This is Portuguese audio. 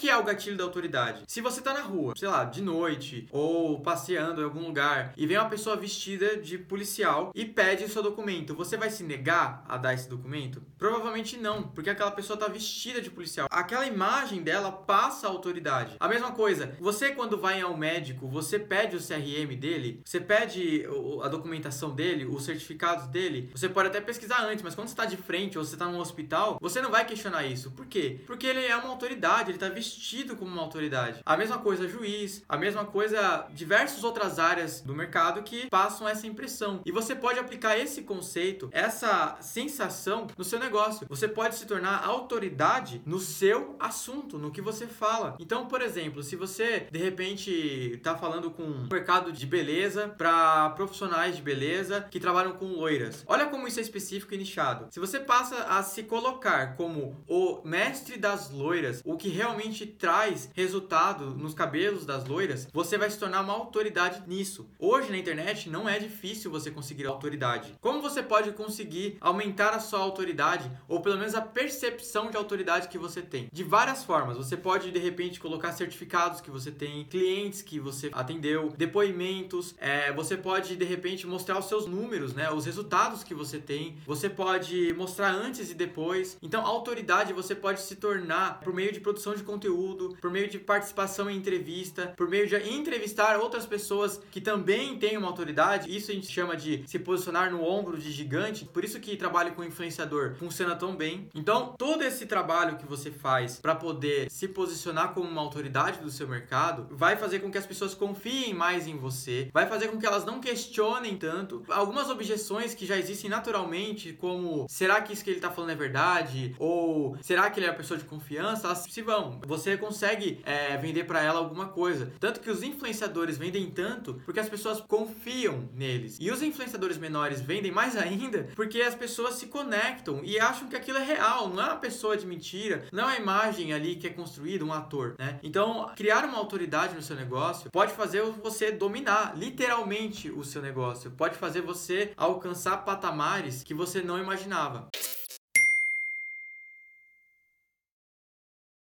que é o gatilho da autoridade? Se você tá na rua, sei lá, de noite, ou passeando em algum lugar, e vem uma pessoa vestida de policial e pede o seu documento, você vai se negar a dar esse documento? Provavelmente não, porque aquela pessoa tá vestida de policial. Aquela imagem dela passa a autoridade. A mesma coisa, você quando vai ao médico, você pede o CRM dele, você pede a documentação dele, os certificados dele, você pode até pesquisar antes, mas quando você tá de frente ou você tá no hospital, você não vai questionar isso. Por quê? Porque ele é uma autoridade, ele tá vestido como uma autoridade. A mesma coisa juiz, a mesma coisa diversas outras áreas do mercado que passam essa impressão. E você pode aplicar esse conceito, essa sensação no seu negócio. Você pode se tornar autoridade no seu assunto, no que você fala. Então, por exemplo, se você de repente está falando com um mercado de beleza para profissionais de beleza que trabalham com loiras. Olha como isso é específico e nichado. Se você passa a se colocar como o mestre das loiras, o que realmente traz resultado nos cabelos das loiras, você vai se tornar uma autoridade nisso. Hoje na internet não é difícil você conseguir autoridade. Como você pode conseguir aumentar a sua autoridade ou pelo menos a percepção de autoridade que você tem? De várias formas. Você pode de repente colocar certificados que você tem, clientes que você atendeu, depoimentos. É, você pode de repente mostrar os seus números, né? Os resultados que você tem. Você pode mostrar antes e depois. Então, autoridade você pode se tornar por meio de produção de conteúdo, por meio de participação em entrevista, por meio de entrevistar outras pessoas que também têm uma autoridade. Isso a gente chama de se posicionar no ombro de gigante. Por isso que trabalho com influenciador funciona tão bem. Então, todo esse trabalho que você faz para poder se posicionar como uma autoridade do seu mercado vai fazer com que as pessoas confiem mais em você, vai fazer com que elas não questionem tanto algumas objeções que já existem naturalmente, como será que isso que ele está falando é verdade? Ou será que ele é uma pessoa de confiança? Elas se vão. Você consegue é, vender para ela alguma coisa. Tanto que os influenciadores vendem tanto porque as pessoas confiam neles. E os influenciadores menores vendem mais ainda porque as pessoas se conectam e acham que aquilo é real, não é uma pessoa de mentira, não é uma imagem ali que é construída, um ator, né? Então, criar uma autoridade no seu negócio pode fazer você dominar literalmente o seu negócio, pode fazer você alcançar patamares que você não imaginava.